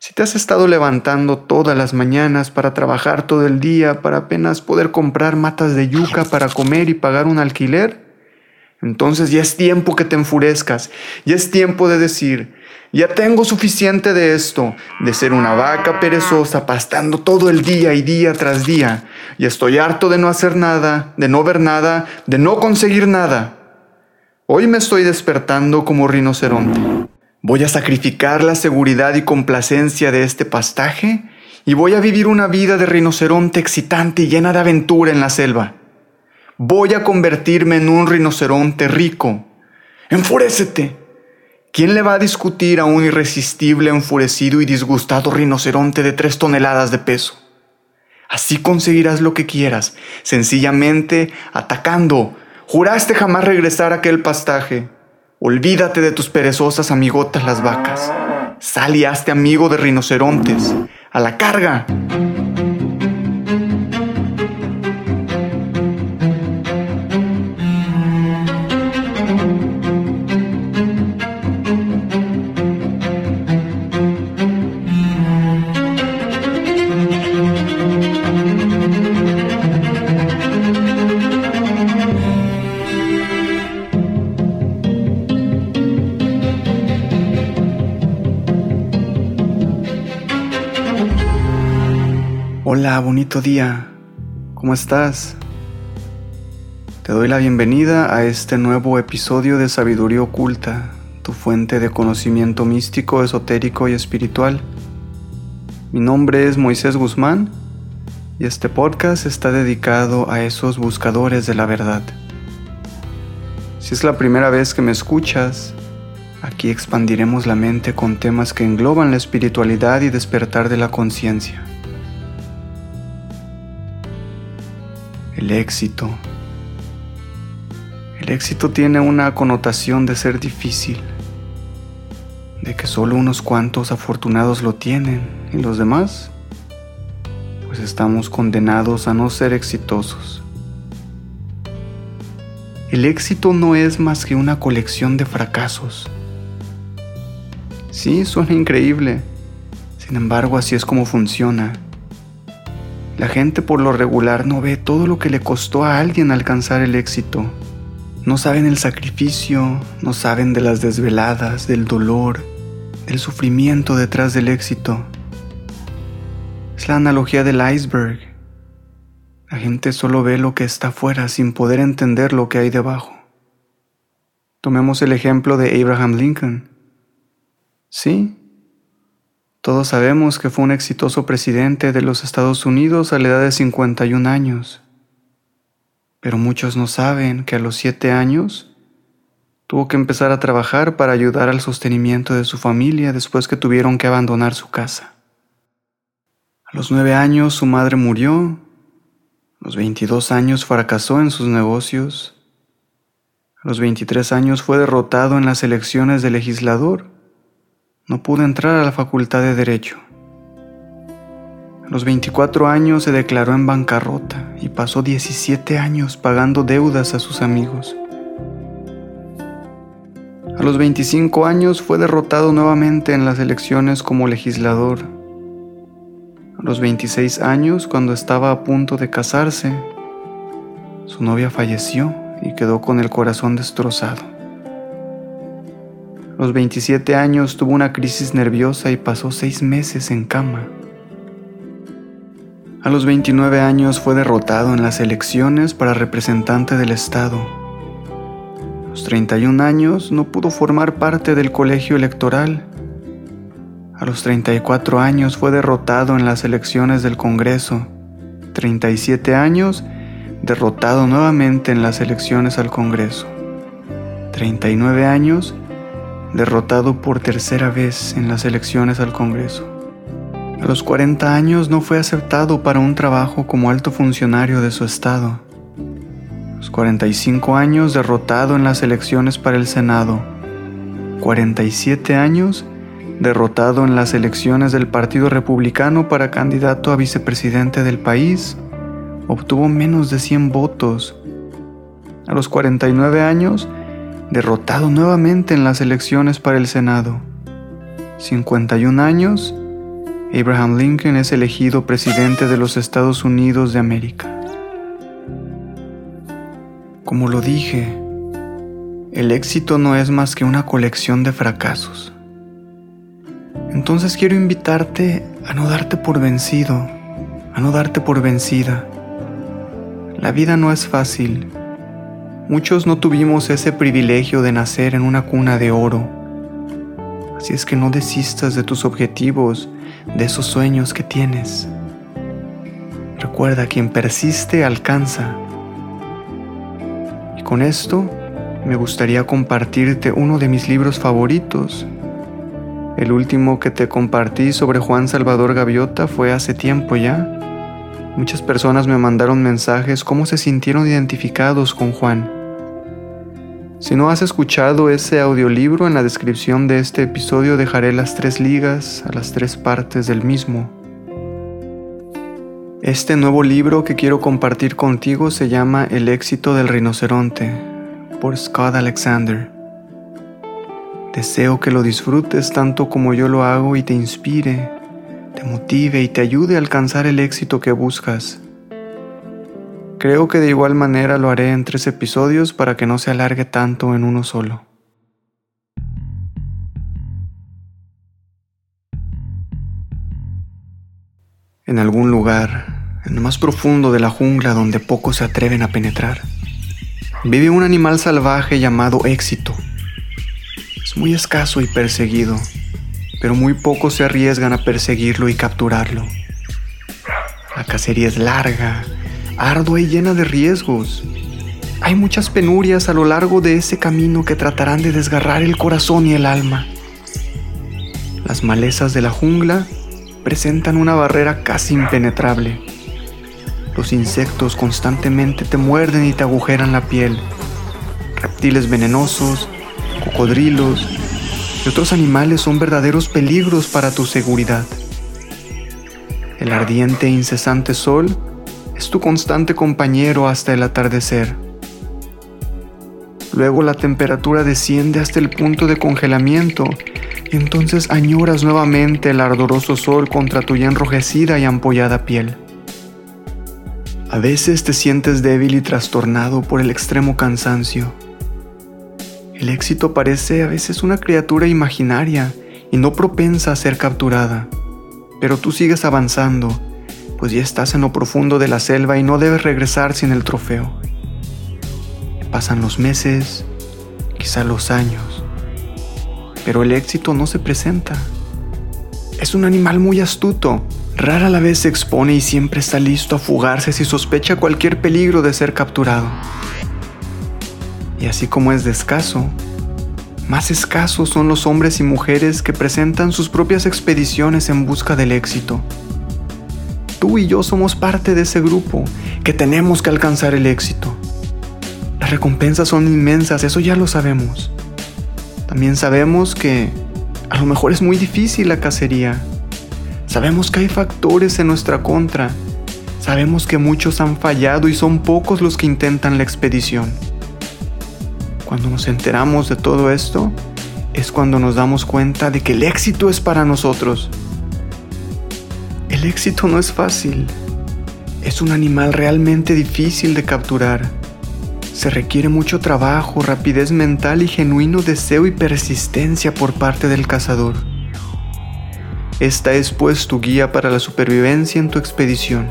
Si te has estado levantando todas las mañanas para trabajar todo el día para apenas poder comprar matas de yuca para comer y pagar un alquiler, entonces ya es tiempo que te enfurezcas, ya es tiempo de decir, ya tengo suficiente de esto, de ser una vaca perezosa pastando todo el día y día tras día, y estoy harto de no hacer nada, de no ver nada, de no conseguir nada. Hoy me estoy despertando como rinoceronte. Voy a sacrificar la seguridad y complacencia de este pastaje y voy a vivir una vida de rinoceronte excitante y llena de aventura en la selva. Voy a convertirme en un rinoceronte rico. Enfurécete. ¿Quién le va a discutir a un irresistible, enfurecido y disgustado rinoceronte de tres toneladas de peso? Así conseguirás lo que quieras, sencillamente atacando. Juraste jamás regresar a aquel pastaje. Olvídate de tus perezosas amigotas las vacas. Sal y hazte amigo de rinocerontes. A la carga. Bonito día. ¿Cómo estás? Te doy la bienvenida a este nuevo episodio de Sabiduría Oculta, tu fuente de conocimiento místico, esotérico y espiritual. Mi nombre es Moisés Guzmán y este podcast está dedicado a esos buscadores de la verdad. Si es la primera vez que me escuchas, aquí expandiremos la mente con temas que engloban la espiritualidad y despertar de la conciencia. El éxito. El éxito tiene una connotación de ser difícil, de que solo unos cuantos afortunados lo tienen y los demás, pues estamos condenados a no ser exitosos. El éxito no es más que una colección de fracasos. Sí, suena increíble, sin embargo así es como funciona. La gente por lo regular no ve todo lo que le costó a alguien alcanzar el éxito. No saben el sacrificio, no saben de las desveladas, del dolor, del sufrimiento detrás del éxito. Es la analogía del iceberg. La gente solo ve lo que está afuera sin poder entender lo que hay debajo. Tomemos el ejemplo de Abraham Lincoln. Sí, todos sabemos que fue un exitoso presidente de los Estados Unidos a la edad de 51 años, pero muchos no saben que a los 7 años tuvo que empezar a trabajar para ayudar al sostenimiento de su familia después que tuvieron que abandonar su casa. A los 9 años su madre murió, a los 22 años fracasó en sus negocios, a los 23 años fue derrotado en las elecciones de legislador, no pudo entrar a la facultad de Derecho. A los 24 años se declaró en bancarrota y pasó 17 años pagando deudas a sus amigos. A los 25 años fue derrotado nuevamente en las elecciones como legislador. A los 26 años, cuando estaba a punto de casarse, su novia falleció y quedó con el corazón destrozado. Los 27 años tuvo una crisis nerviosa y pasó seis meses en cama. A los 29 años fue derrotado en las elecciones para representante del Estado. A los 31 años no pudo formar parte del colegio electoral. A los 34 años fue derrotado en las elecciones del Congreso. 37 años derrotado nuevamente en las elecciones al Congreso. 39 años derrotado por tercera vez en las elecciones al Congreso. A los 40 años no fue aceptado para un trabajo como alto funcionario de su estado. A los 45 años derrotado en las elecciones para el Senado. 47 años derrotado en las elecciones del Partido Republicano para candidato a vicepresidente del país. Obtuvo menos de 100 votos. A los 49 años, derrotado nuevamente en las elecciones para el Senado. 51 años, Abraham Lincoln es elegido presidente de los Estados Unidos de América. Como lo dije, el éxito no es más que una colección de fracasos. Entonces quiero invitarte a no darte por vencido, a no darte por vencida. La vida no es fácil. Muchos no tuvimos ese privilegio de nacer en una cuna de oro. Así es que no desistas de tus objetivos de esos sueños que tienes. Recuerda, quien persiste alcanza. Y con esto me gustaría compartirte uno de mis libros favoritos. El último que te compartí sobre Juan Salvador Gaviota fue hace tiempo ya. Muchas personas me mandaron mensajes cómo se sintieron identificados con Juan. Si no has escuchado ese audiolibro, en la descripción de este episodio dejaré las tres ligas a las tres partes del mismo. Este nuevo libro que quiero compartir contigo se llama El éxito del rinoceronte, por Scott Alexander. Deseo que lo disfrutes tanto como yo lo hago y te inspire, te motive y te ayude a alcanzar el éxito que buscas. Creo que de igual manera lo haré en tres episodios para que no se alargue tanto en uno solo. En algún lugar, en lo más profundo de la jungla donde pocos se atreven a penetrar, vive un animal salvaje llamado éxito. Es muy escaso y perseguido, pero muy pocos se arriesgan a perseguirlo y capturarlo. La cacería es larga, ardua y llena de riesgos. Hay muchas penurias a lo largo de ese camino que tratarán de desgarrar el corazón y el alma. Las malezas de la jungla presentan una barrera casi impenetrable. Los insectos constantemente te muerden y te agujeran la piel. Reptiles venenosos, cocodrilos y otros animales son verdaderos peligros para tu seguridad. El ardiente e incesante sol es tu constante compañero hasta el atardecer. Luego la temperatura desciende hasta el punto de congelamiento y entonces añoras nuevamente el ardoroso sol contra tu ya enrojecida y ampollada piel. A veces te sientes débil y trastornado por el extremo cansancio. El éxito parece a veces una criatura imaginaria y no propensa a ser capturada, pero tú sigues avanzando pues ya estás en lo profundo de la selva y no debes regresar sin el trofeo. Pasan los meses, quizá los años, pero el éxito no se presenta. Es un animal muy astuto, rara la vez se expone y siempre está listo a fugarse si sospecha cualquier peligro de ser capturado. Y así como es de escaso, más escasos son los hombres y mujeres que presentan sus propias expediciones en busca del éxito. Tú y yo somos parte de ese grupo que tenemos que alcanzar el éxito. Las recompensas son inmensas, eso ya lo sabemos. También sabemos que a lo mejor es muy difícil la cacería. Sabemos que hay factores en nuestra contra. Sabemos que muchos han fallado y son pocos los que intentan la expedición. Cuando nos enteramos de todo esto, es cuando nos damos cuenta de que el éxito es para nosotros. El éxito no es fácil. Es un animal realmente difícil de capturar. Se requiere mucho trabajo, rapidez mental y genuino deseo y persistencia por parte del cazador. Esta es pues tu guía para la supervivencia en tu expedición.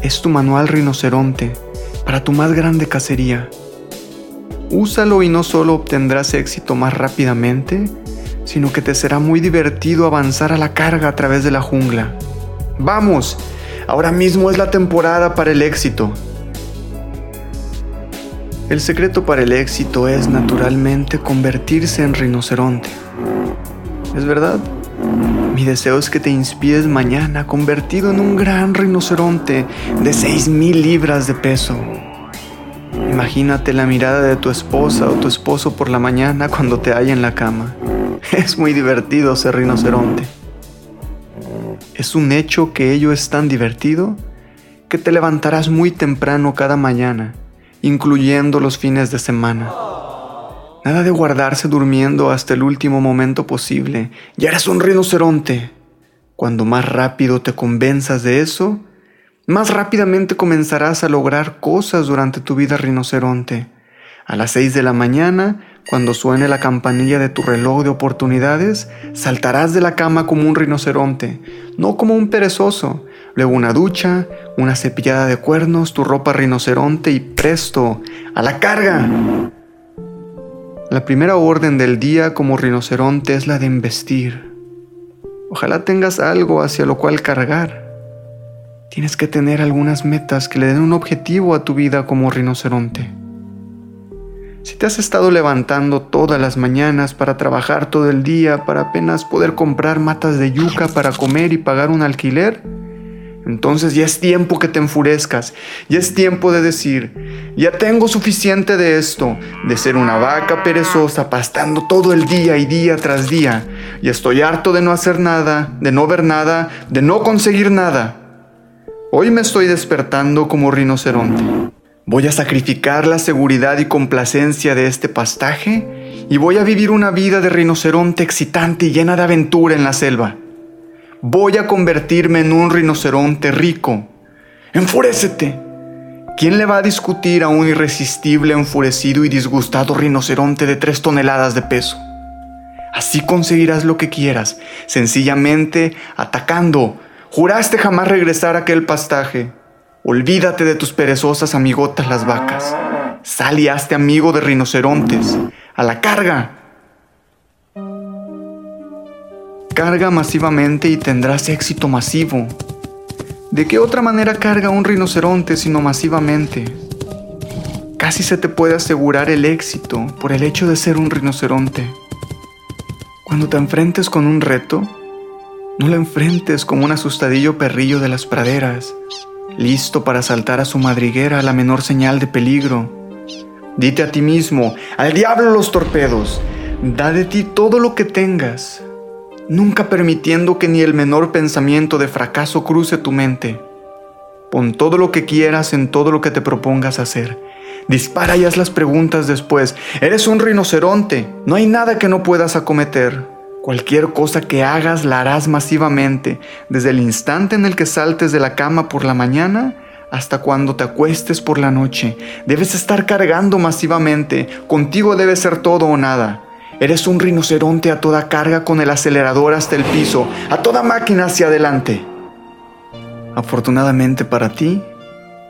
Es tu manual rinoceronte para tu más grande cacería. Úsalo y no solo obtendrás éxito más rápidamente, sino que te será muy divertido avanzar a la carga a través de la jungla. Vamos, ahora mismo es la temporada para el éxito. El secreto para el éxito es naturalmente convertirse en rinoceronte. ¿Es verdad? Mi deseo es que te inspires mañana convertido en un gran rinoceronte de 6.000 libras de peso. Imagínate la mirada de tu esposa o tu esposo por la mañana cuando te haya en la cama. Es muy divertido ser rinoceronte. Es un hecho que ello es tan divertido que te levantarás muy temprano cada mañana, incluyendo los fines de semana. Nada de guardarse durmiendo hasta el último momento posible. Ya eres un rinoceronte. Cuando más rápido te convenzas de eso, más rápidamente comenzarás a lograr cosas durante tu vida rinoceronte. A las 6 de la mañana, cuando suene la campanilla de tu reloj de oportunidades, saltarás de la cama como un rinoceronte, no como un perezoso. Luego una ducha, una cepillada de cuernos, tu ropa rinoceronte y presto, a la carga. La primera orden del día como rinoceronte es la de embestir. Ojalá tengas algo hacia lo cual cargar. Tienes que tener algunas metas que le den un objetivo a tu vida como rinoceronte. Si te has estado levantando todas las mañanas para trabajar todo el día para apenas poder comprar matas de yuca para comer y pagar un alquiler, entonces ya es tiempo que te enfurezcas, ya es tiempo de decir, ya tengo suficiente de esto, de ser una vaca perezosa pastando todo el día y día tras día, y estoy harto de no hacer nada, de no ver nada, de no conseguir nada. Hoy me estoy despertando como rinoceronte. Voy a sacrificar la seguridad y complacencia de este pastaje y voy a vivir una vida de rinoceronte excitante y llena de aventura en la selva. Voy a convertirme en un rinoceronte rico. ¡Enfurécete! ¿Quién le va a discutir a un irresistible, enfurecido y disgustado rinoceronte de tres toneladas de peso? Así conseguirás lo que quieras, sencillamente atacando, Juraste jamás regresar a aquel pastaje. Olvídate de tus perezosas amigotas las vacas. Sal y hazte amigo de rinocerontes. A la carga. Carga masivamente y tendrás éxito masivo. ¿De qué otra manera carga un rinoceronte sino masivamente? Casi se te puede asegurar el éxito por el hecho de ser un rinoceronte. Cuando te enfrentes con un reto, no lo enfrentes como un asustadillo perrillo de las praderas, listo para saltar a su madriguera a la menor señal de peligro. Dite a ti mismo, al diablo los torpedos, da de ti todo lo que tengas, nunca permitiendo que ni el menor pensamiento de fracaso cruce tu mente. Pon todo lo que quieras en todo lo que te propongas hacer. Dispara y haz las preguntas después. Eres un rinoceronte, no hay nada que no puedas acometer. Cualquier cosa que hagas la harás masivamente, desde el instante en el que saltes de la cama por la mañana hasta cuando te acuestes por la noche. Debes estar cargando masivamente, contigo debe ser todo o nada. Eres un rinoceronte a toda carga con el acelerador hasta el piso, a toda máquina hacia adelante. Afortunadamente para ti,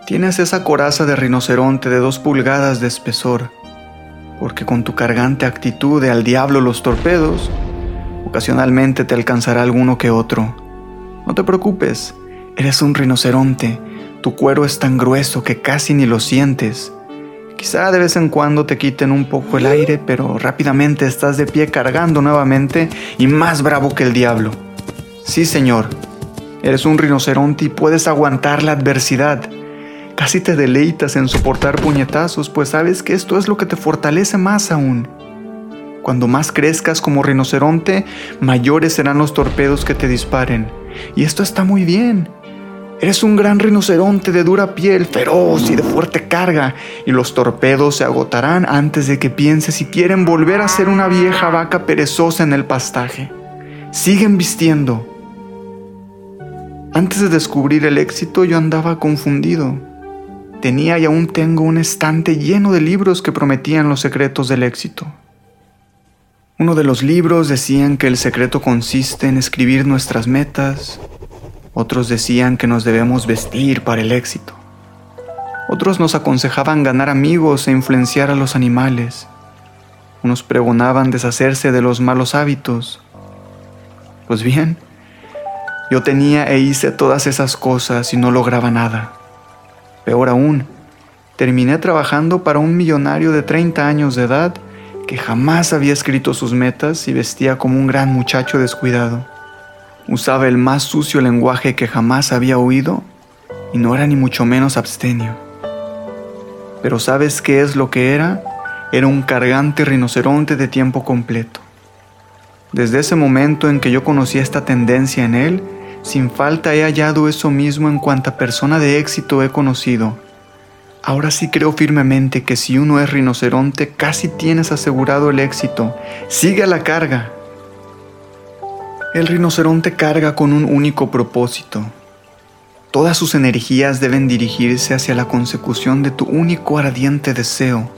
tienes esa coraza de rinoceronte de dos pulgadas de espesor, porque con tu cargante actitud de al diablo los torpedos, Ocasionalmente te alcanzará alguno que otro. No te preocupes, eres un rinoceronte. Tu cuero es tan grueso que casi ni lo sientes. Quizá de vez en cuando te quiten un poco el aire, pero rápidamente estás de pie cargando nuevamente y más bravo que el diablo. Sí, señor, eres un rinoceronte y puedes aguantar la adversidad. Casi te deleitas en soportar puñetazos, pues sabes que esto es lo que te fortalece más aún. Cuando más crezcas como rinoceronte, mayores serán los torpedos que te disparen. Y esto está muy bien. Eres un gran rinoceronte de dura piel, feroz y de fuerte carga, y los torpedos se agotarán antes de que pienses si quieren volver a ser una vieja vaca perezosa en el pastaje. Siguen vistiendo. Antes de descubrir el éxito yo andaba confundido. Tenía y aún tengo un estante lleno de libros que prometían los secretos del éxito. Uno de los libros decían que el secreto consiste en escribir nuestras metas, otros decían que nos debemos vestir para el éxito, otros nos aconsejaban ganar amigos e influenciar a los animales, unos pregonaban deshacerse de los malos hábitos. Pues bien, yo tenía e hice todas esas cosas y no lograba nada. Peor aún, terminé trabajando para un millonario de 30 años de edad que jamás había escrito sus metas y vestía como un gran muchacho descuidado. usaba el más sucio lenguaje que jamás había oído y no era ni mucho menos abstenio. Pero ¿sabes qué es lo que era? Era un cargante rinoceronte de tiempo completo. Desde ese momento en que yo conocí esta tendencia en él, sin falta he hallado eso mismo en cuanta persona de éxito he conocido. Ahora sí creo firmemente que si uno es rinoceronte, casi tienes asegurado el éxito. Sigue a la carga. El rinoceronte carga con un único propósito. Todas sus energías deben dirigirse hacia la consecución de tu único ardiente deseo.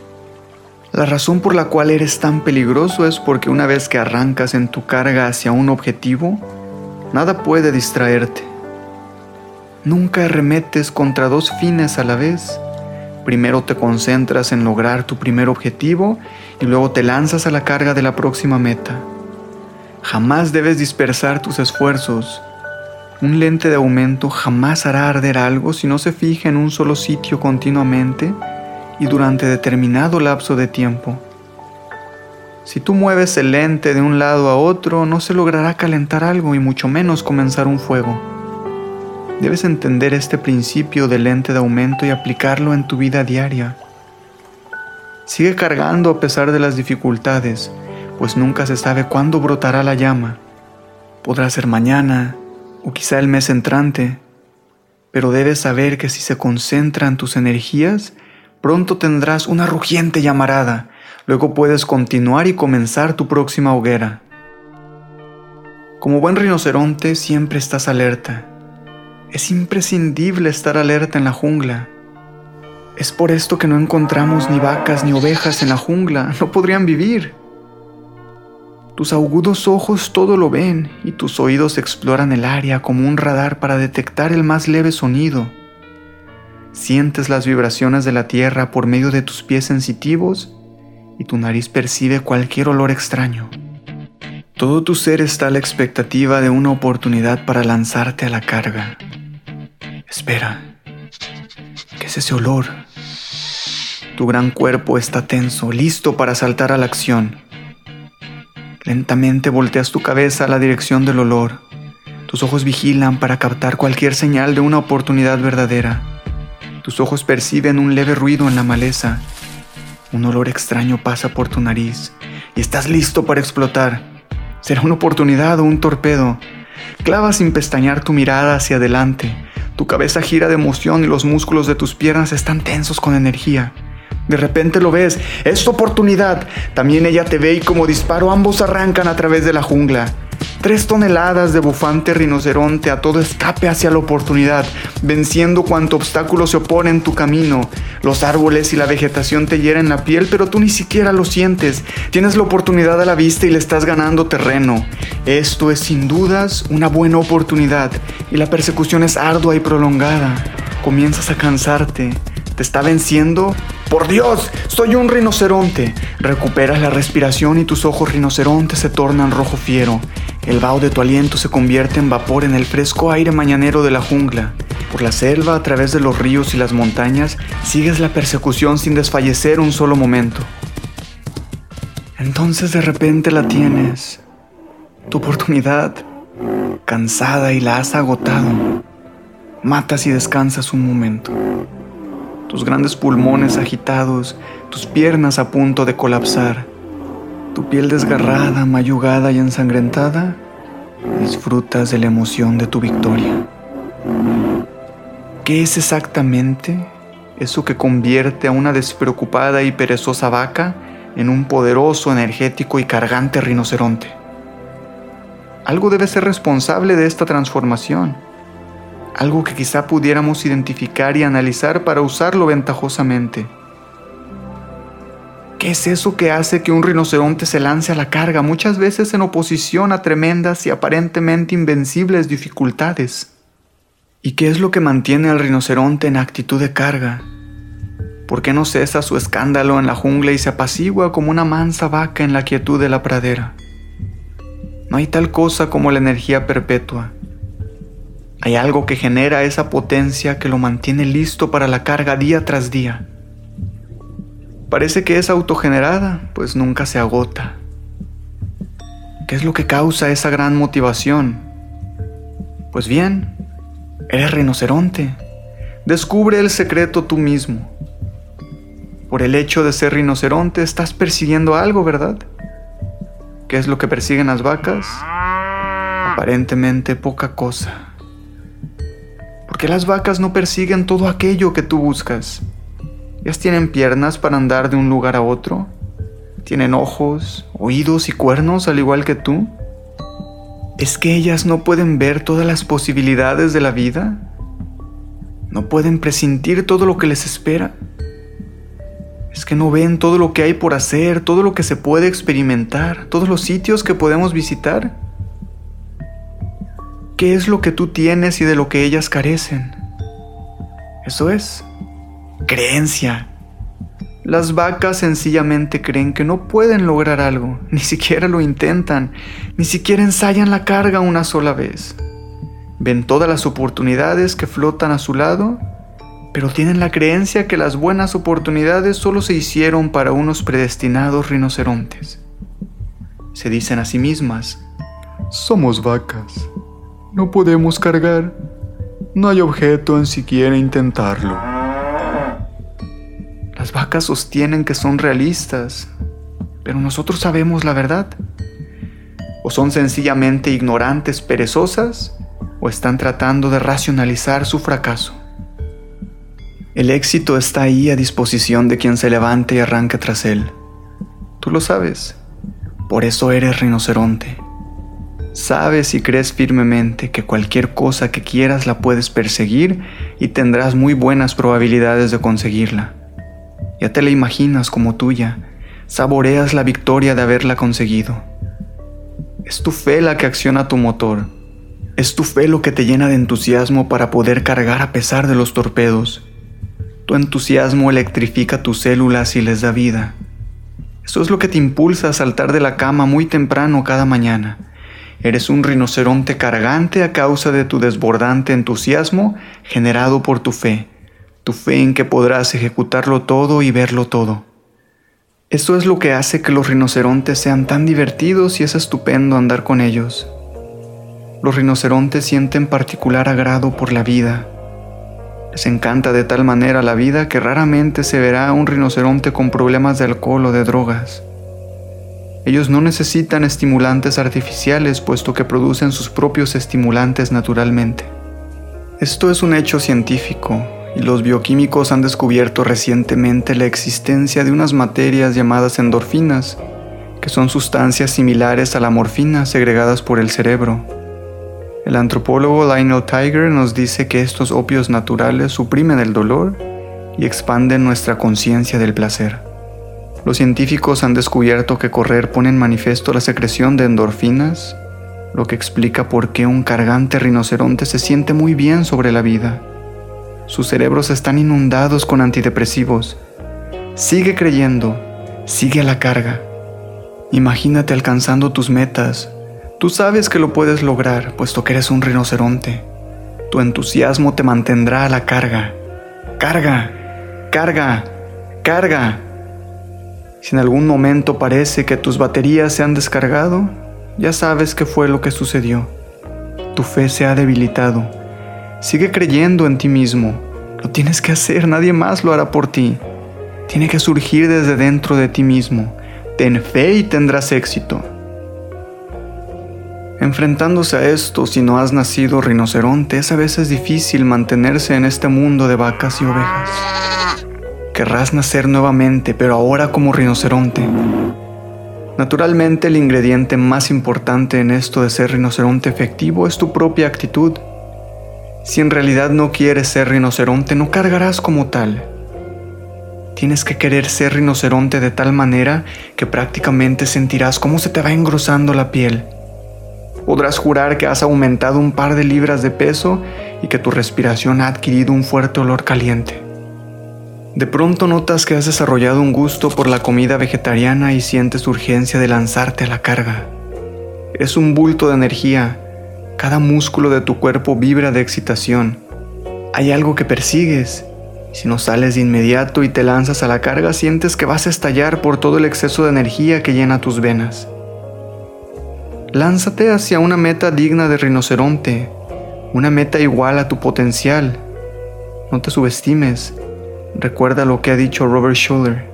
La razón por la cual eres tan peligroso es porque una vez que arrancas en tu carga hacia un objetivo, Nada puede distraerte. Nunca arremetes contra dos fines a la vez. Primero te concentras en lograr tu primer objetivo y luego te lanzas a la carga de la próxima meta. Jamás debes dispersar tus esfuerzos. Un lente de aumento jamás hará arder algo si no se fija en un solo sitio continuamente y durante determinado lapso de tiempo. Si tú mueves el lente de un lado a otro, no se logrará calentar algo y mucho menos comenzar un fuego. Debes entender este principio del lente de aumento y aplicarlo en tu vida diaria. Sigue cargando a pesar de las dificultades, pues nunca se sabe cuándo brotará la llama. Podrá ser mañana o quizá el mes entrante, pero debes saber que si se concentran tus energías, pronto tendrás una rugiente llamarada Luego puedes continuar y comenzar tu próxima hoguera. Como buen rinoceronte siempre estás alerta. Es imprescindible estar alerta en la jungla. Es por esto que no encontramos ni vacas ni ovejas en la jungla. No podrían vivir. Tus agudos ojos todo lo ven y tus oídos exploran el área como un radar para detectar el más leve sonido. Sientes las vibraciones de la tierra por medio de tus pies sensitivos y tu nariz percibe cualquier olor extraño. Todo tu ser está a la expectativa de una oportunidad para lanzarte a la carga. Espera, ¿qué es ese olor? Tu gran cuerpo está tenso, listo para saltar a la acción. Lentamente volteas tu cabeza a la dirección del olor. Tus ojos vigilan para captar cualquier señal de una oportunidad verdadera. Tus ojos perciben un leve ruido en la maleza un olor extraño pasa por tu nariz y estás listo para explotar. Será una oportunidad o un torpedo. Clava sin pestañear tu mirada hacia adelante. Tu cabeza gira de emoción y los músculos de tus piernas están tensos con energía. De repente lo ves, es tu oportunidad. También ella te ve y como disparo ambos arrancan a través de la jungla. Tres toneladas de bufante rinoceronte a todo escape hacia la oportunidad, venciendo cuanto obstáculo se opone en tu camino. Los árboles y la vegetación te hieren la piel, pero tú ni siquiera lo sientes. Tienes la oportunidad a la vista y le estás ganando terreno. Esto es sin dudas una buena oportunidad y la persecución es ardua y prolongada. Comienzas a cansarte. ¿Te está venciendo? Por Dios, soy un rinoceronte. Recuperas la respiración y tus ojos rinocerontes se tornan rojo fiero. El vaho de tu aliento se convierte en vapor en el fresco aire mañanero de la jungla. Por la selva, a través de los ríos y las montañas, sigues la persecución sin desfallecer un solo momento. Entonces de repente la tienes. Tu oportunidad, cansada y la has agotado. Matas y descansas un momento. Tus grandes pulmones agitados, tus piernas a punto de colapsar tu piel desgarrada, mayugada y ensangrentada, disfrutas de la emoción de tu victoria. ¿Qué es exactamente eso que convierte a una despreocupada y perezosa vaca en un poderoso, energético y cargante rinoceronte? Algo debe ser responsable de esta transformación. Algo que quizá pudiéramos identificar y analizar para usarlo ventajosamente. ¿Qué es eso que hace que un rinoceronte se lance a la carga, muchas veces en oposición a tremendas y aparentemente invencibles dificultades? ¿Y qué es lo que mantiene al rinoceronte en actitud de carga? ¿Por qué no cesa su escándalo en la jungla y se apacigua como una mansa vaca en la quietud de la pradera? No hay tal cosa como la energía perpetua. Hay algo que genera esa potencia que lo mantiene listo para la carga día tras día Parece que es autogenerada, pues nunca se agota. ¿Qué es lo que causa esa gran motivación? Pues bien, eres rinoceronte. Descubre el secreto tú mismo. Por el hecho de ser rinoceronte estás persiguiendo algo, ¿verdad? ¿Qué es lo que persiguen las vacas? Aparentemente poca cosa. Porque las vacas no persiguen todo aquello que tú buscas. Ellas tienen piernas para andar de un lugar a otro. Tienen ojos, oídos y cuernos al igual que tú. ¿Es que ellas no pueden ver todas las posibilidades de la vida? ¿No pueden presentir todo lo que les espera? ¿Es que no ven todo lo que hay por hacer, todo lo que se puede experimentar, todos los sitios que podemos visitar? ¿Qué es lo que tú tienes y de lo que ellas carecen? Eso es creencia. Las vacas sencillamente creen que no pueden lograr algo, ni siquiera lo intentan, ni siquiera ensayan la carga una sola vez. Ven todas las oportunidades que flotan a su lado, pero tienen la creencia que las buenas oportunidades solo se hicieron para unos predestinados rinocerontes. Se dicen a sí mismas, somos vacas, no podemos cargar, no hay objeto en siquiera intentarlo. Las vacas sostienen que son realistas, pero nosotros sabemos la verdad. O son sencillamente ignorantes, perezosas, o están tratando de racionalizar su fracaso. El éxito está ahí a disposición de quien se levante y arranque tras él. Tú lo sabes. Por eso eres rinoceronte. Sabes y crees firmemente que cualquier cosa que quieras la puedes perseguir y tendrás muy buenas probabilidades de conseguirla. Ya te la imaginas como tuya, saboreas la victoria de haberla conseguido. Es tu fe la que acciona tu motor. Es tu fe lo que te llena de entusiasmo para poder cargar a pesar de los torpedos. Tu entusiasmo electrifica tus células y les da vida. Eso es lo que te impulsa a saltar de la cama muy temprano cada mañana. Eres un rinoceronte cargante a causa de tu desbordante entusiasmo generado por tu fe tu fe en que podrás ejecutarlo todo y verlo todo. Eso es lo que hace que los rinocerontes sean tan divertidos y es estupendo andar con ellos. Los rinocerontes sienten particular agrado por la vida. Les encanta de tal manera la vida que raramente se verá un rinoceronte con problemas de alcohol o de drogas. Ellos no necesitan estimulantes artificiales puesto que producen sus propios estimulantes naturalmente. Esto es un hecho científico y los bioquímicos han descubierto recientemente la existencia de unas materias llamadas endorfinas, que son sustancias similares a la morfina segregadas por el cerebro. El antropólogo Lionel Tiger nos dice que estos opios naturales suprimen el dolor y expanden nuestra conciencia del placer. Los científicos han descubierto que correr pone en manifiesto la secreción de endorfinas, lo que explica por qué un cargante rinoceronte se siente muy bien sobre la vida sus cerebros están inundados con antidepresivos. Sigue creyendo, sigue a la carga. Imagínate alcanzando tus metas. Tú sabes que lo puedes lograr, puesto que eres un rinoceronte. Tu entusiasmo te mantendrá a la carga. Carga, carga, carga. Si en algún momento parece que tus baterías se han descargado, ya sabes qué fue lo que sucedió. Tu fe se ha debilitado Sigue creyendo en ti mismo. Lo tienes que hacer, nadie más lo hará por ti. Tiene que surgir desde dentro de ti mismo. Ten fe y tendrás éxito. Enfrentándose a esto, si no has nacido rinoceronte, es a veces difícil mantenerse en este mundo de vacas y ovejas. Querrás nacer nuevamente, pero ahora como rinoceronte. Naturalmente, el ingrediente más importante en esto de ser rinoceronte efectivo es tu propia actitud. Si en realidad no quieres ser rinoceronte, no cargarás como tal. Tienes que querer ser rinoceronte de tal manera que prácticamente sentirás cómo se te va engrosando la piel. Podrás jurar que has aumentado un par de libras de peso y que tu respiración ha adquirido un fuerte olor caliente. De pronto notas que has desarrollado un gusto por la comida vegetariana y sientes urgencia de lanzarte a la carga. Es un bulto de energía cada músculo de tu cuerpo vibra de excitación. Hay algo que persigues. Si no sales de inmediato y te lanzas a la carga, sientes que vas a estallar por todo el exceso de energía que llena tus venas. Lánzate hacia una meta digna de rinoceronte. una meta igual a tu potencial. No te subestimes. Recuerda lo que ha dicho Robert Schuller.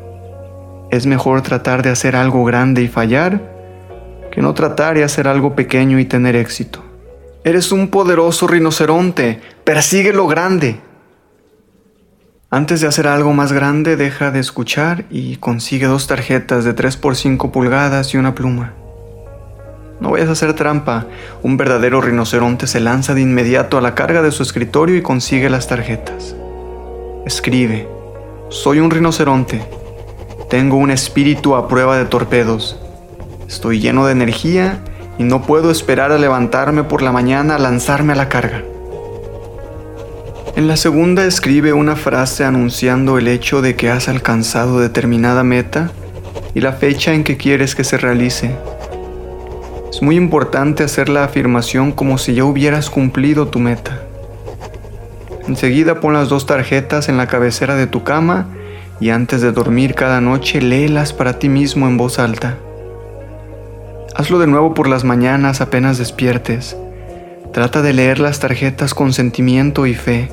Es mejor tratar de hacer algo grande y fallar que no tratar de hacer algo pequeño y tener éxito. Eres un poderoso rinoceronte. Persigue lo grande. Antes de hacer algo más grande, deja de escuchar y consigue dos tarjetas de 3 por 5 pulgadas y una pluma. No vayas a hacer trampa. Un verdadero rinoceronte se lanza de inmediato a la carga de su escritorio y consigue las tarjetas. Escribe. Soy un rinoceronte. Tengo un espíritu a prueba de torpedos. Estoy lleno de energía y no puedo esperar a levantarme por la mañana a lanzarme a la carga. En la segunda escribe una frase anunciando el hecho de que has alcanzado determinada meta y la fecha en que quieres que se realice. Es muy importante hacer la afirmación como si ya hubieras cumplido tu meta. Enseguida pon las dos tarjetas en la cabecera de tu cama y antes de dormir cada noche léelas para ti mismo en voz alta. Hazlo de nuevo por las mañanas apenas despiertes. Trata de leer las tarjetas con sentimiento y fe.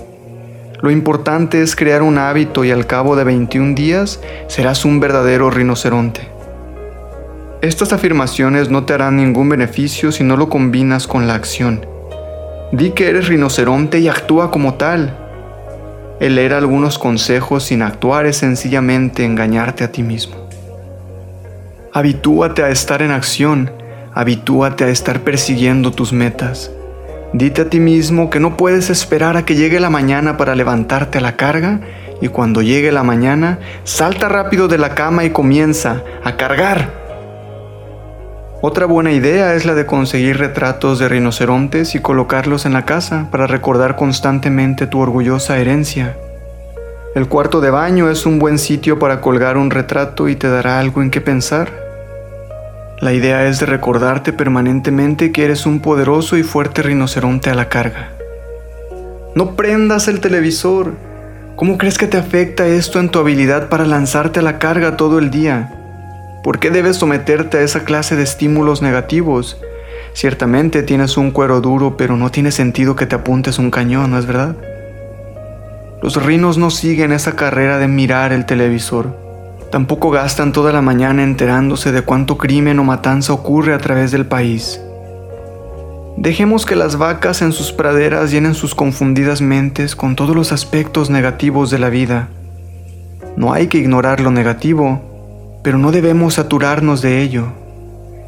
Lo importante es crear un hábito y al cabo de 21 días serás un verdadero rinoceronte. Estas afirmaciones no te harán ningún beneficio si no lo combinas con la acción. Di que eres rinoceronte y actúa como tal. El leer algunos consejos sin actuar es sencillamente engañarte a ti mismo. Habitúate a estar en acción, habitúate a estar persiguiendo tus metas. Dite a ti mismo que no puedes esperar a que llegue la mañana para levantarte a la carga y cuando llegue la mañana, salta rápido de la cama y comienza a cargar otra buena idea es la de conseguir retratos de rinocerontes y colocarlos en la casa para recordar constantemente tu orgullosa herencia. El cuarto de baño es un buen sitio para colgar un retrato y te dará algo en qué pensar. La idea es de recordarte permanentemente que eres un poderoso y fuerte rinoceronte a la carga. No prendas el televisor. ¿Cómo crees que te afecta esto en tu habilidad para lanzarte a la carga todo el día? ¿Por qué debes someterte a esa clase de estímulos negativos? Ciertamente tienes un cuero duro, pero no tiene sentido que te apuntes un cañón, ¿no es verdad? Los rinos no siguen esa carrera de mirar el televisor. Tampoco gastan toda la mañana enterándose de cuánto crimen o matanza ocurre a través del país. Dejemos que las vacas en sus praderas llenen sus confundidas mentes con todos los aspectos negativos de la vida. No hay que ignorar lo negativo, pero no debemos saturarnos de ello.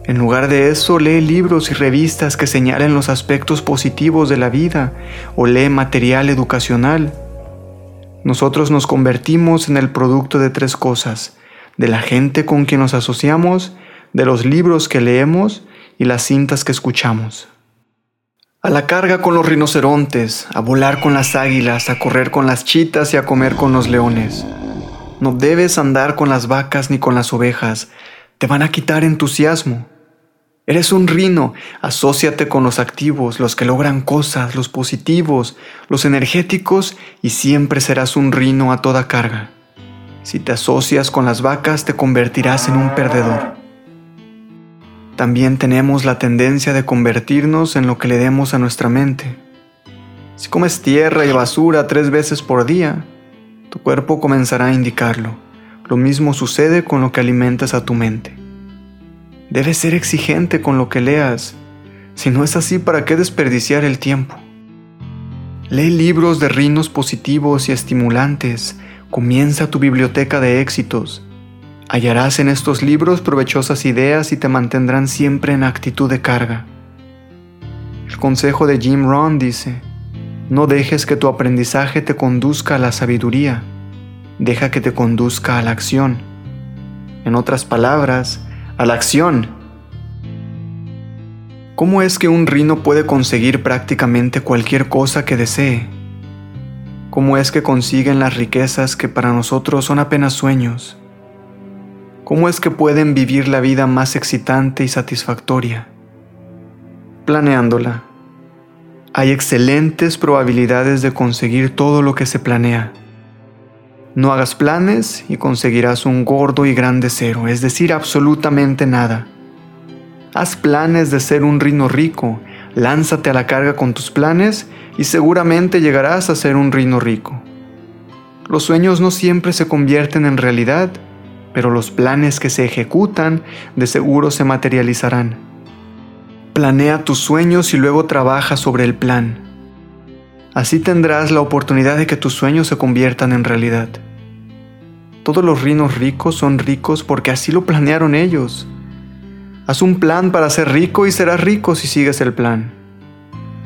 En lugar de eso, lee libros y revistas que señalen los aspectos positivos de la vida o lee material educacional. Nosotros nos convertimos en el producto de tres cosas, de la gente con quien nos asociamos, de los libros que leemos y las cintas que escuchamos. A la carga con los rinocerontes, a volar con las águilas, a correr con las chitas y a comer con los leones. No debes andar con las vacas ni con las ovejas, te van a quitar entusiasmo. Eres un rino, asóciate con los activos, los que logran cosas, los positivos, los energéticos y siempre serás un rino a toda carga. Si te asocias con las vacas te convertirás en un perdedor. También tenemos la tendencia de convertirnos en lo que le demos a nuestra mente. Si comes tierra y basura tres veces por día, tu cuerpo comenzará a indicarlo. Lo mismo sucede con lo que alimentas a tu mente. Debes ser exigente con lo que leas. Si no es así, ¿para qué desperdiciar el tiempo? Lee libros de rinos positivos y estimulantes. Comienza tu biblioteca de éxitos. Hallarás en estos libros provechosas ideas y te mantendrán siempre en actitud de carga. El consejo de Jim Rohn dice, no dejes que tu aprendizaje te conduzca a la sabiduría, deja que te conduzca a la acción. En otras palabras, a la acción. ¿Cómo es que un rino puede conseguir prácticamente cualquier cosa que desee? ¿Cómo es que consiguen las riquezas que para nosotros son apenas sueños? ¿Cómo es que pueden vivir la vida más excitante y satisfactoria? Planeándola hay excelentes probabilidades de conseguir todo lo que se planea. No hagas planes y conseguirás un gordo y grande cero, es decir, absolutamente nada. Haz planes de ser un rino rico, Lánzate a la carga con tus planes y seguramente llegarás a ser un rino rico. Los sueños no siempre se convierten en realidad, pero los planes que se ejecutan de seguro se materializarán. Planea tus sueños y luego trabaja sobre el plan. Así tendrás la oportunidad de que tus sueños se conviertan en realidad. Todos los rinos ricos son ricos porque así lo planearon ellos. Haz un plan para ser rico y serás rico si sigues el plan.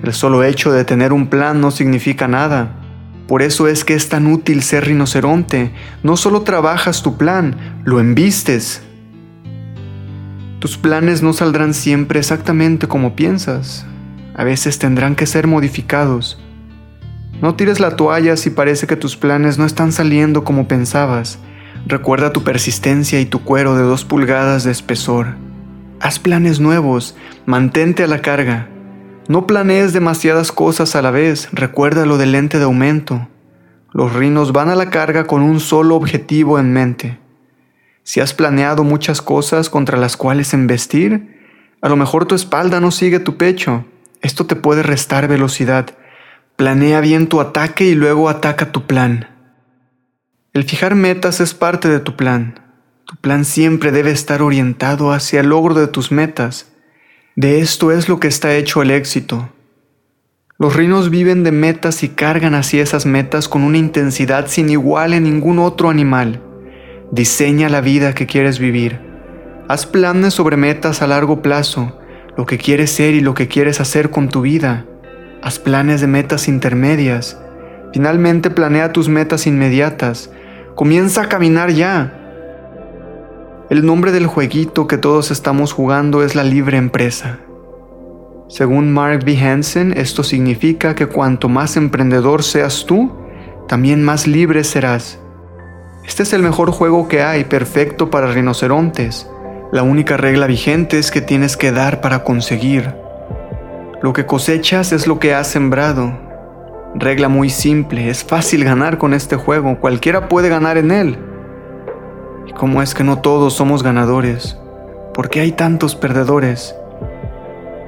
El solo hecho de tener un plan no significa nada. Por eso es que es tan útil ser rinoceronte. No solo trabajas tu plan, lo embistes. Tus planes no saldrán siempre exactamente como piensas. A veces tendrán que ser modificados. No tires la toalla si parece que tus planes no están saliendo como pensabas. Recuerda tu persistencia y tu cuero de dos pulgadas de espesor. Haz planes nuevos, mantente a la carga. No planees demasiadas cosas a la vez, recuerda lo del lente de aumento. Los rinos van a la carga con un solo objetivo en mente. Si has planeado muchas cosas contra las cuales embestir, a lo mejor tu espalda no sigue tu pecho. Esto te puede restar velocidad. Planea bien tu ataque y luego ataca tu plan. El fijar metas es parte de tu plan. Tu plan siempre debe estar orientado hacia el logro de tus metas. De esto es lo que está hecho el éxito. Los rinos viven de metas y cargan hacia esas metas con una intensidad sin igual en ningún otro animal. Diseña la vida que quieres vivir. Haz planes sobre metas a largo plazo, lo que quieres ser y lo que quieres hacer con tu vida. Haz planes de metas intermedias. Finalmente planea tus metas inmediatas. Comienza a caminar ya. El nombre del jueguito que todos estamos jugando es la libre empresa. Según Mark B. Hansen, esto significa que cuanto más emprendedor seas tú, también más libre serás. Este es el mejor juego que hay, perfecto para rinocerontes. La única regla vigente es que tienes que dar para conseguir. Lo que cosechas es lo que has sembrado. Regla muy simple, es fácil ganar con este juego, cualquiera puede ganar en él. ¿Y cómo es que no todos somos ganadores? ¿Por qué hay tantos perdedores?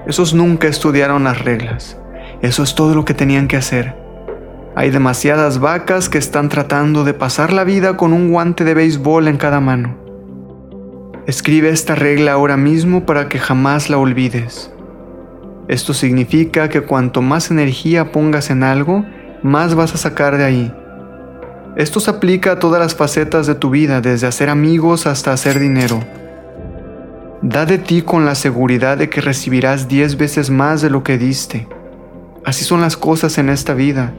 Esos nunca estudiaron las reglas. Eso es todo lo que tenían que hacer. Hay demasiadas vacas que están tratando de pasar la vida con un guante de béisbol en cada mano. Escribe esta regla ahora mismo para que jamás la olvides. Esto significa que cuanto más energía pongas en algo, más vas a sacar de ahí. Esto se aplica a todas las facetas de tu vida, desde hacer amigos hasta hacer dinero. Da de ti con la seguridad de que recibirás diez veces más de lo que diste. Así son las cosas en esta vida.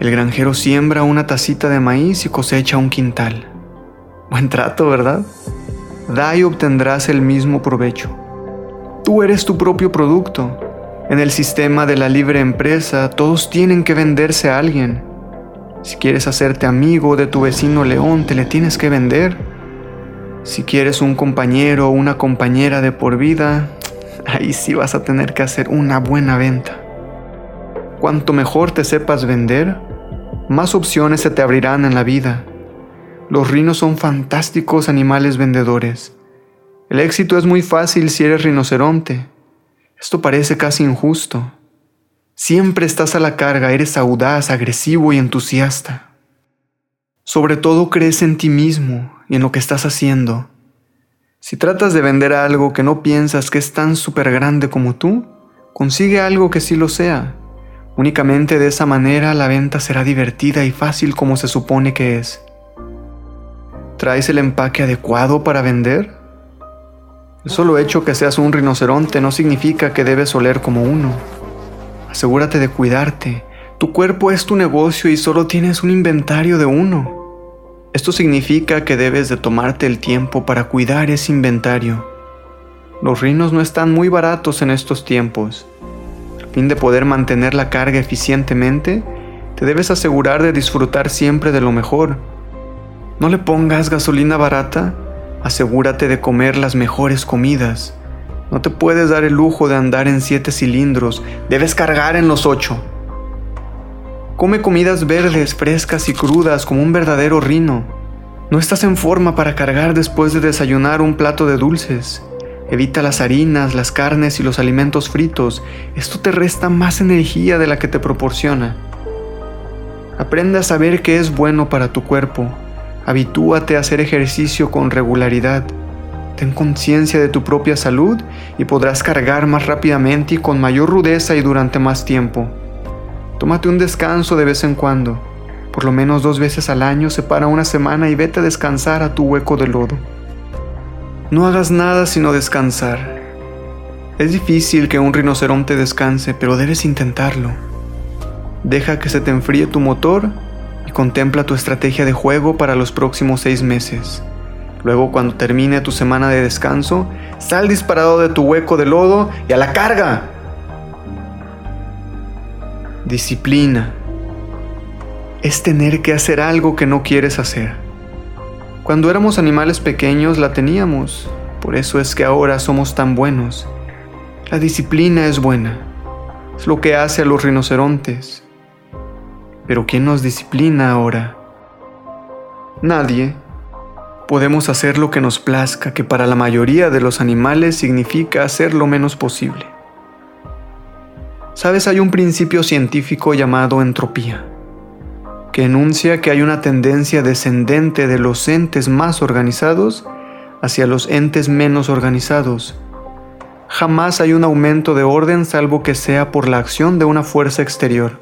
El granjero siembra una tacita de maíz y cosecha un quintal. Buen trato, ¿verdad? Da y obtendrás el mismo provecho. Tú eres tu propio producto. En el sistema de la libre empresa, todos tienen que venderse a alguien. Si quieres hacerte amigo de tu vecino león, te le tienes que vender. Si quieres un compañero o una compañera de por vida, ahí sí vas a tener que hacer una buena venta. Cuanto mejor te sepas vender, más opciones se te abrirán en la vida. Los rinos son fantásticos animales vendedores. El éxito es muy fácil si eres rinoceronte. Esto parece casi injusto. Siempre estás a la carga, eres audaz, agresivo y entusiasta. Sobre todo crees en ti mismo y en lo que estás haciendo. Si tratas de vender algo que no piensas que es tan súper grande como tú, consigue algo que sí lo sea. Únicamente de esa manera la venta será divertida y fácil como se supone que es. ¿Traes el empaque adecuado para vender? El solo hecho que seas un rinoceronte no significa que debes oler como uno. Asegúrate de cuidarte. Tu cuerpo es tu negocio y solo tienes un inventario de uno. Esto significa que debes de tomarte el tiempo para cuidar ese inventario. Los rinos no están muy baratos en estos tiempos. Fin de poder mantener la carga eficientemente, te debes asegurar de disfrutar siempre de lo mejor. No le pongas gasolina barata, asegúrate de comer las mejores comidas. No te puedes dar el lujo de andar en siete cilindros, debes cargar en los ocho. Come comidas verdes, frescas y crudas como un verdadero rino. No estás en forma para cargar después de desayunar un plato de dulces. Evita las harinas, las carnes y los alimentos fritos. Esto te resta más energía de la que te proporciona. Aprende a saber qué es bueno para tu cuerpo. Habitúate a hacer ejercicio con regularidad. Ten conciencia de tu propia salud y podrás cargar más rápidamente y con mayor rudeza y durante más tiempo. Tómate un descanso de vez en cuando. Por lo menos dos veces al año separa una semana y vete a descansar a tu hueco de lodo. No hagas nada sino descansar. Es difícil que un rinoceronte descanse, pero debes intentarlo. Deja que se te enfríe tu motor y contempla tu estrategia de juego para los próximos seis meses. Luego, cuando termine tu semana de descanso, sal disparado de tu hueco de lodo y a la carga. Disciplina. Es tener que hacer algo que no quieres hacer. Cuando éramos animales pequeños la teníamos, por eso es que ahora somos tan buenos. La disciplina es buena, es lo que hace a los rinocerontes. Pero ¿quién nos disciplina ahora? Nadie. Podemos hacer lo que nos plazca, que para la mayoría de los animales significa hacer lo menos posible. Sabes, hay un principio científico llamado entropía que enuncia que hay una tendencia descendente de los entes más organizados hacia los entes menos organizados. Jamás hay un aumento de orden salvo que sea por la acción de una fuerza exterior.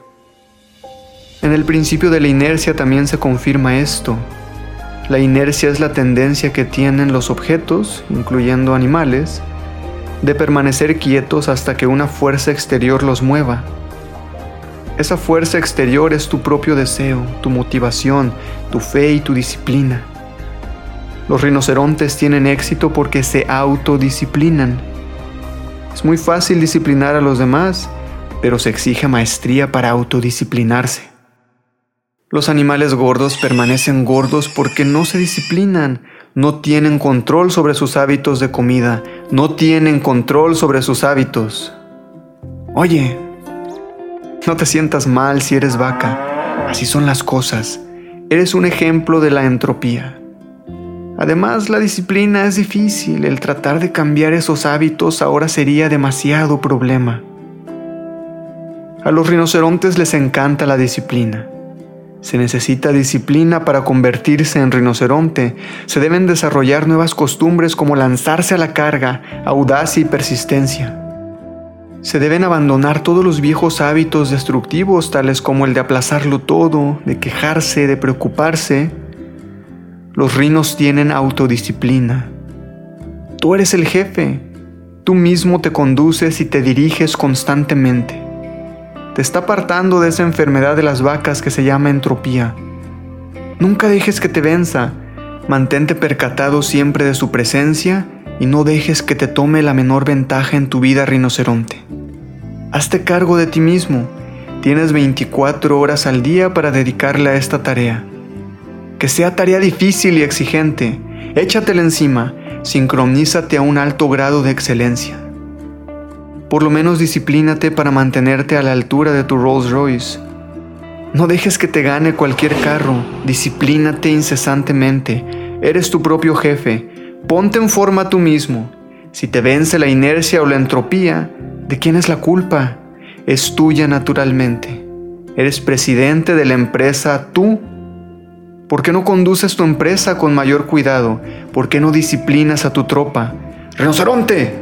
En el principio de la inercia también se confirma esto. La inercia es la tendencia que tienen los objetos, incluyendo animales, de permanecer quietos hasta que una fuerza exterior los mueva. Esa fuerza exterior es tu propio deseo, tu motivación, tu fe y tu disciplina. Los rinocerontes tienen éxito porque se autodisciplinan. Es muy fácil disciplinar a los demás, pero se exige maestría para autodisciplinarse. Los animales gordos permanecen gordos porque no se disciplinan, no tienen control sobre sus hábitos de comida, no tienen control sobre sus hábitos. Oye, no te sientas mal si eres vaca. Así son las cosas. Eres un ejemplo de la entropía. Además, la disciplina es difícil. El tratar de cambiar esos hábitos ahora sería demasiado problema. A los rinocerontes les encanta la disciplina. Se necesita disciplina para convertirse en rinoceronte. Se deben desarrollar nuevas costumbres como lanzarse a la carga, audacia y persistencia. Se deben abandonar todos los viejos hábitos destructivos, tales como el de aplazarlo todo, de quejarse, de preocuparse. Los rinos tienen autodisciplina. Tú eres el jefe. Tú mismo te conduces y te diriges constantemente. Te está apartando de esa enfermedad de las vacas que se llama entropía. Nunca dejes que te venza. Mantente percatado siempre de su presencia y no dejes que te tome la menor ventaja en tu vida rinoceronte. Hazte cargo de ti mismo. Tienes 24 horas al día para dedicarle a esta tarea. Que sea tarea difícil y exigente, échatela encima, sincronízate a un alto grado de excelencia. Por lo menos disciplínate para mantenerte a la altura de tu Rolls Royce. No dejes que te gane cualquier carro, disciplínate incesantemente, eres tu propio jefe, Ponte en forma tú mismo. Si te vence la inercia o la entropía, ¿de quién es la culpa? Es tuya naturalmente. Eres presidente de la empresa tú. ¿Por qué no conduces tu empresa con mayor cuidado? ¿Por qué no disciplinas a tu tropa? ¡Rinoceronte!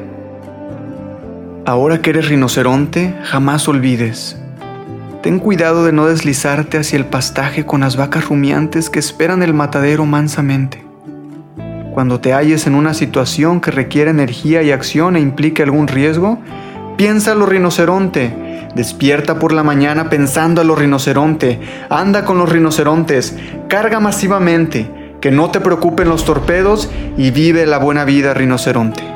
Ahora que eres rinoceronte, jamás olvides. Ten cuidado de no deslizarte hacia el pastaje con las vacas rumiantes que esperan el matadero mansamente. Cuando te halles en una situación que requiere energía y acción e implique algún riesgo, piensa a rinoceronte. Despierta por la mañana pensando a lo rinoceronte. Anda con los rinocerontes. Carga masivamente. Que no te preocupen los torpedos y vive la buena vida rinoceronte.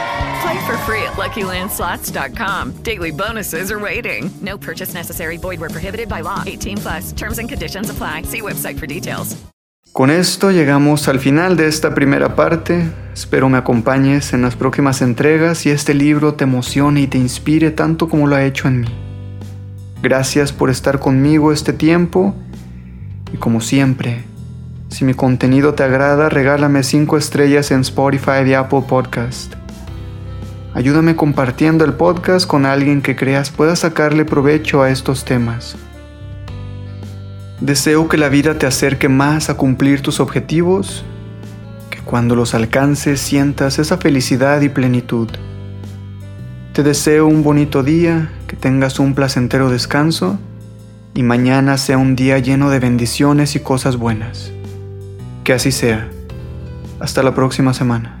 Play for free at LuckyLandSlots.com. Daily bonuses are waiting. No purchase necessary. Void where prohibited by law. 18 plus. Terms and conditions apply. See website for details. Con esto llegamos al final de esta primera parte. Espero me acompañes en las próximas entregas y este libro te emocione y te inspire tanto como lo ha hecho en mí. Gracias por estar conmigo este tiempo y como siempre, si mi contenido te agrada, regálame 5 estrellas en Spotify y Apple Podcast. Ayúdame compartiendo el podcast con alguien que creas pueda sacarle provecho a estos temas. Deseo que la vida te acerque más a cumplir tus objetivos, que cuando los alcances sientas esa felicidad y plenitud. Te deseo un bonito día, que tengas un placentero descanso y mañana sea un día lleno de bendiciones y cosas buenas. Que así sea. Hasta la próxima semana.